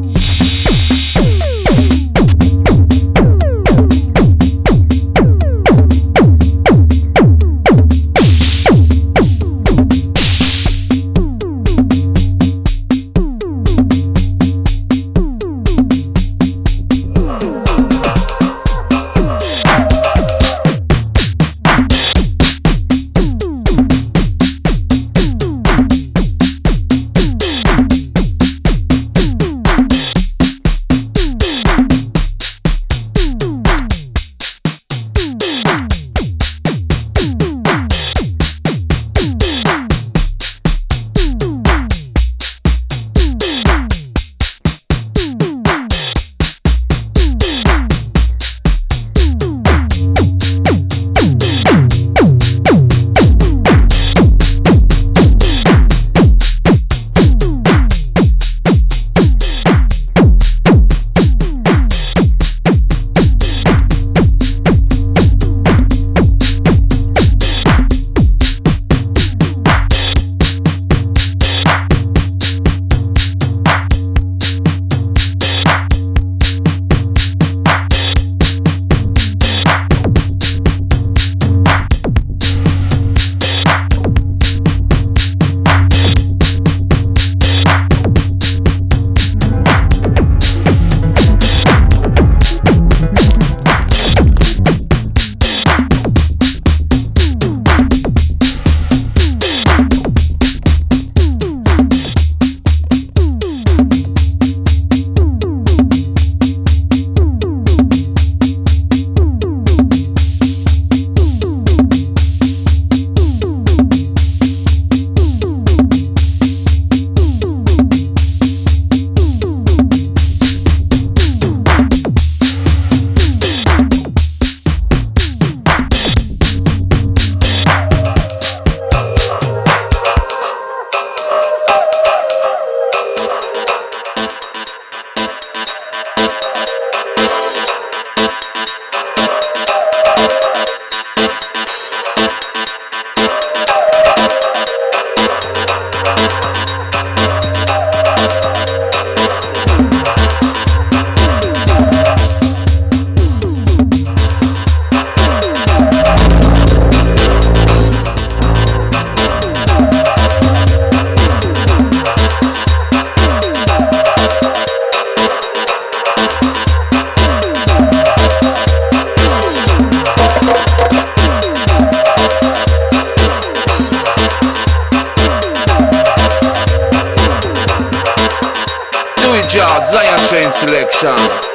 Zion Train selection.